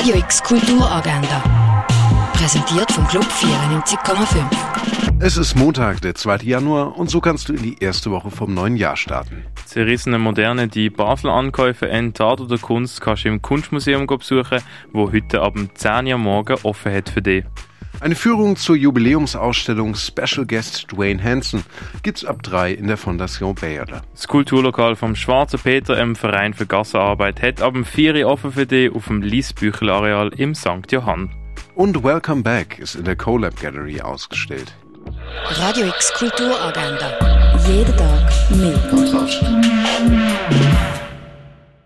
Radio X Kulturagenda. Präsentiert vom Club 94,5. Es ist Montag, der 2. Januar, und so kannst du in die erste Woche vom neuen Jahr starten. Zerrissene Moderne, die Basel Ankäufe in Tat oder Kunst kannst du im Kunstmuseum besuchen, wo heute ab 10 Uhr morgen offen hat für dich. Eine Führung zur Jubiläumsausstellung Special Guest Dwayne Hansen gibt's ab drei in der Fondation Bayerle. Das Kulturlokal vom Schwarzen Peter im Verein für Gassenarbeit hat ab 4 Uhr offen für dich auf dem Liesbüchel-Areal im St. Johann. Und Welcome Back ist in der CoLab Gallery ausgestellt. Radio X Kulturagenda. Jeden Tag mehr. Kontrast.